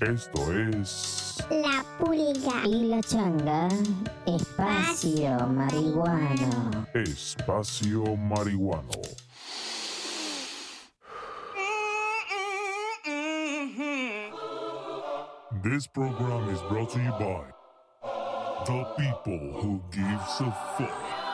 Esto es La pulga. Y la changa, espacio marihuano. Espacio Marihuano. This program is brought to you by the people who gives a fuck.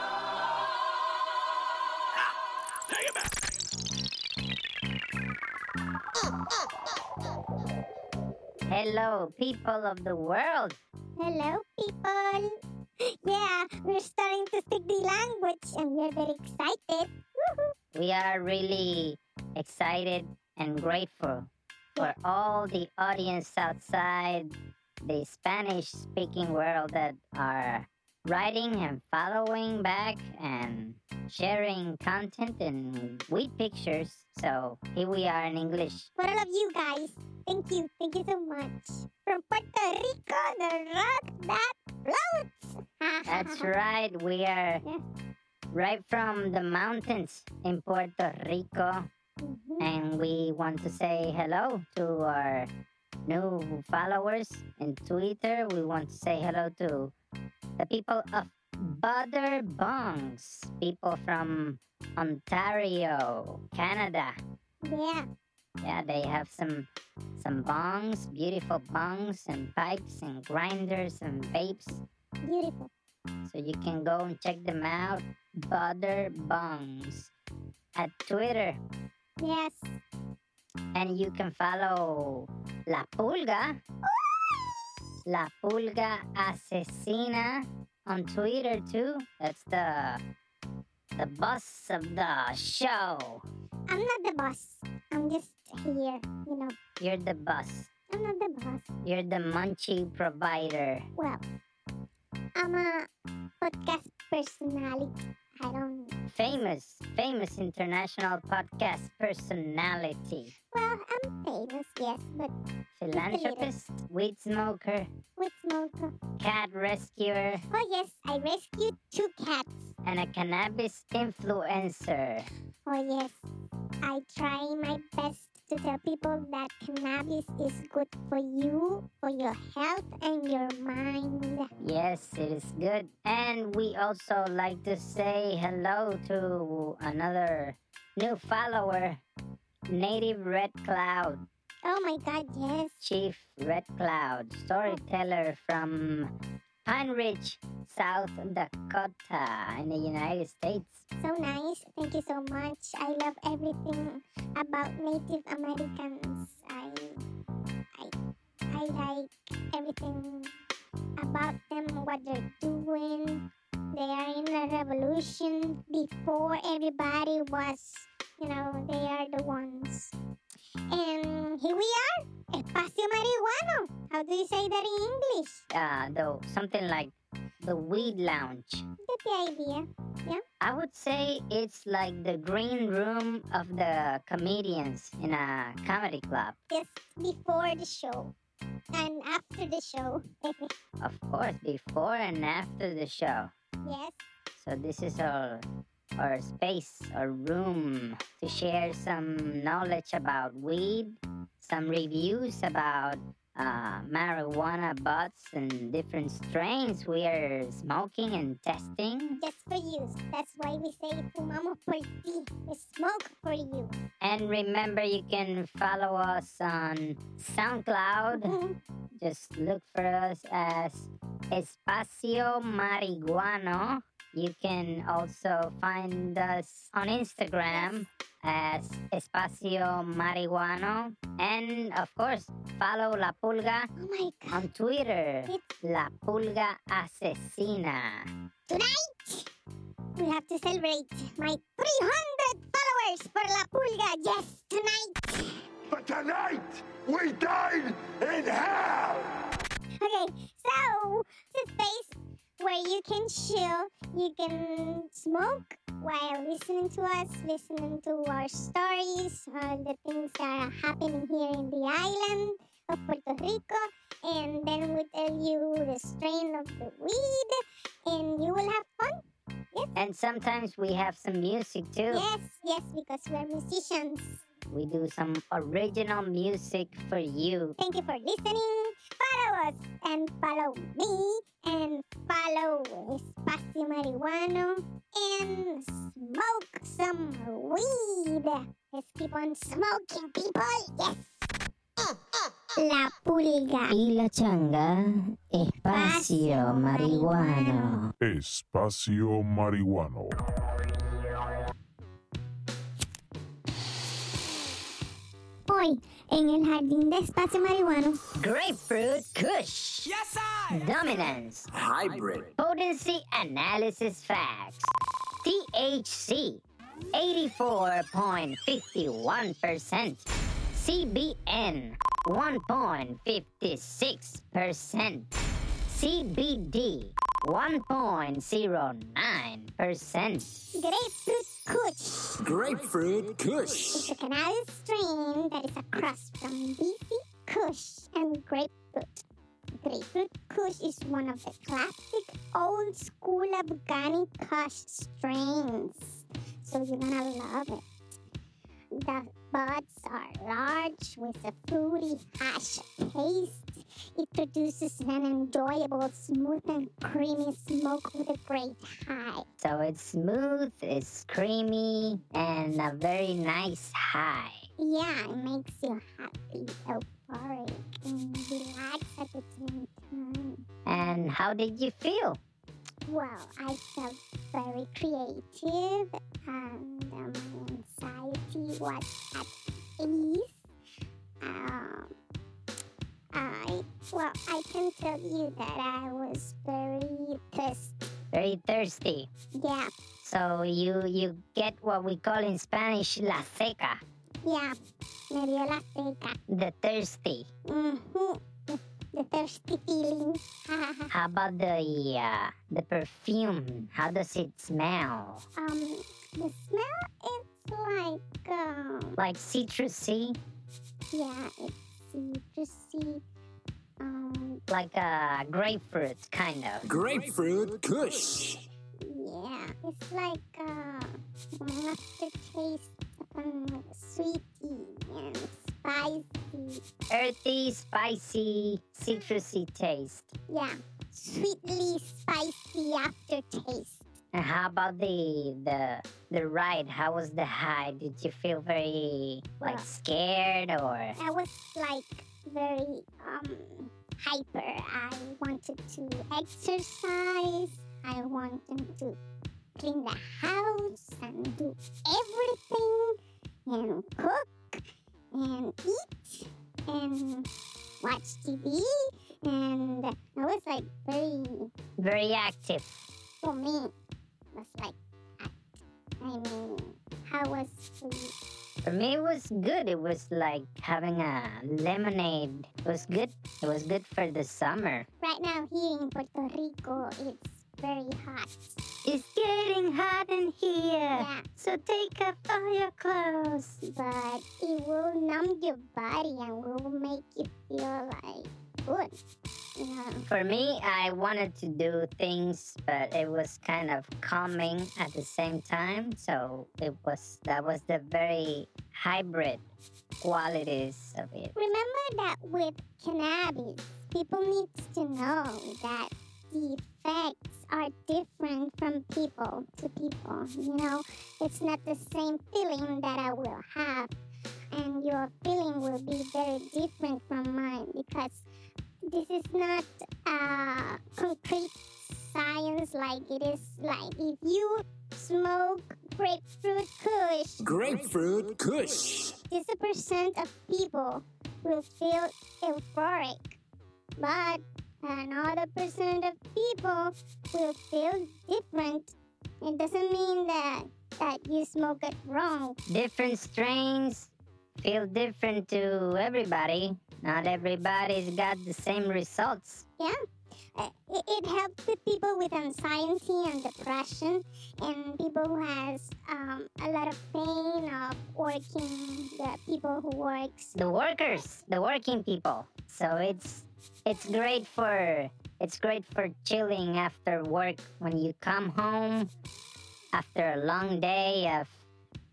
Hello, people of the world. Hello, people. Yeah, we're starting to speak the language and we're very excited. Woohoo. We are really excited and grateful for all the audience outside the Spanish speaking world that are writing and following back and sharing content and with pictures. So here we are in English. For all of you guys, thank you. Thank you so much. From Puerto Rico, the rock that floats. That's right. We are Yeah. right from the mountains in Puerto Rico. Mhm. and we want to say hello to our new followers in Twitter. We want to say hello to the people of Butter Bongs, people from Ontario, Canada. Yeah. Yeah, they have some some bongs, beautiful bongs and pipes and grinders and vapes. Beautiful. So you can go and check them out. Butter Bongs at Twitter. Yes. And you can follow La Pulga, oh, La Pulga Asesina on Twitter too. That's the the boss of the show. I'm not the boss. I'm just here. You know, You're the boss. I'm not the boss. You're the munchie provider. Well, I'm a podcast personality. I don't. Famous, famous international podcast personality. Well, I'm famous, yes, but Philanthropist, weed smoker, weed smoker, cat rescuer, Oh yes, I rescued two cats. and a cannabis influencer. Oh yes, I try my best to tell people that cannabis is good for you, for your health and your mind. Yes, it is good. And we also like to say hello to another new follower, Native Red Cloud, Oh my God, yes. Chief Red Cloud, storyteller from Pine Ridge, South Dakota, in the United States. So nice. Thank you so much. I love everything about Native Americans. I I I like everything about them, what they're doing. They are in a revolution before everybody was, you know, they are the ones. And here we are, Espacio Marihuano. How do you say that in English? Uh, though something like the Weed Lounge. Get the idea. Yeah. I would say it's like the green room of the comedians in a comedy club. Just before the show and after the show. Of course, before and after the show. yes. So this is our our space, our room to share some knowledge about weed, some reviews about uh, marijuana butts and different strains we are smoking and testing. just for you. That's why we say fumamos por ti. We smoke for you. And remember, you can follow us on SoundCloud. Just look for us as Espacio Marihuano. You can also find us on Instagram as Espacio Marihuano. And of course, follow La Pulga oh my god. on Twitter. It's La Pulga Asesina. tonight. We have to celebrate my 300 followers for La Pulga. Yes, tonight. But tonight, we dine in hell! Okay, so it's a space where you can chill, you can smoke while listening to us, listening to our stories, uh, the things that are happening here in the island of Puerto Rico, and then we tell you the strain of the weed, and you will have fun. Yes. And sometimes we have some music too. Yes, yes, because we're musicians. we do some original music for you. Thank you for listening. Follow us and follow me and follow Espacio Marihuano and smoke some weed. Let's keep on smoking, people. Yes. La pulga. Y la changa, espacio marihuano. Espacio Marihuano. Hoy, en el jardín de Espacio Marihuano, Grapefruit Kush. Yes, I. Dominance. Hybrid. Potency analysis facts. THC 84.51%. CBN 1.56%. CBD 1.09%. Grapefruit Kush Grapefruit Kush. is a Canal strain that is a cross from BC Kush and grapefruit. Grapefruit Kush is one of the classic old school Afghani Kush strains, so you're gonna love it. The buds are large with a fruity hash taste. It produces an enjoyable, smooth and creamy smoke with a great high. So it's smooth, it's creamy, and a very nice high. Yeah, it makes you happy, euphoric, and relaxed at the same time. And how did you feel? Well, I felt very creative, and uh, my anxiety was at ease. Um, I well, I can tell you that I was very pissed. Very thirsty. Yeah, So you you get what we call in Spanish la seca, yeah, me dio la seca. the thirsty. Mm-hmm. The, the thirsty feeling. How about the uh, the perfume? How does it smell? Um, the smell it's like um, Like citrusy, yeah, it's citrusy. Like a grapefruit kind of. Grapefruit Kush. yeah, it's like uh, an aftertaste of um, sweety and spicy. Earthy, spicy, citrusy taste. Yeah, sweetly spicy aftertaste. And how about the the the ride? How was the high? Did you feel very like scared or I was like very um hyper. I wanted to exercise. I wanted to clean the house and do everything and cook and eat and watch TV and I was like very very active? for me it was like. I mean how was For me, it was good. It was like having a lemonade. It was good. It was good for the summer. right now here in Puerto Rico it's very hot. It's getting hot in here. Yeah. So take off all your clothes. but it will numb your body and will make you feel like good. For me, I wanted to do things, but it was kind of calming at the same time. So it was that was the very hybrid qualities of it. remember that with cannabis, people need to know that the effects are different from people to people. You know, it's not the same feeling that I will have, and your feeling will be very different from mine because this is not uh, concrete science like it is like if you smoke grapefruit kush Grapefruit Kush. just a percent of people will feel euphoric, but another percent of people will feel different. It doesn't mean that that you smoke it wrong. Different strains feel different to everybody. Not everybody's got the same results. Yeah. Uh, It, it helps with people with anxiety and depression and people who has um, a lot of pain of working, the people who works The workers, the working people. So it's it's great for it's great for chilling after work when you come home after a long day of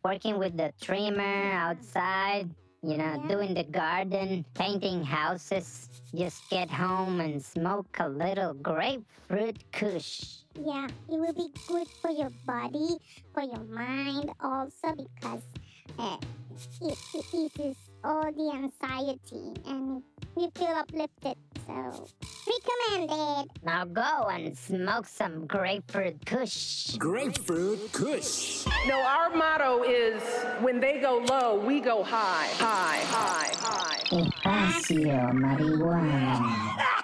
working with the trimmer outside, you know, Yeah. doing the garden, painting houses. Just get home and smoke a little grapefruit kush. Yeah, it will be good for your body, for your mind also because uh, it, it eases all the anxiety and you feel uplifted. So, recommended. Now go and smoke some grapefruit kush. Grapefruit Kush. No, our motto is when they go low, we go high, high, high, high. Espacio marihuana.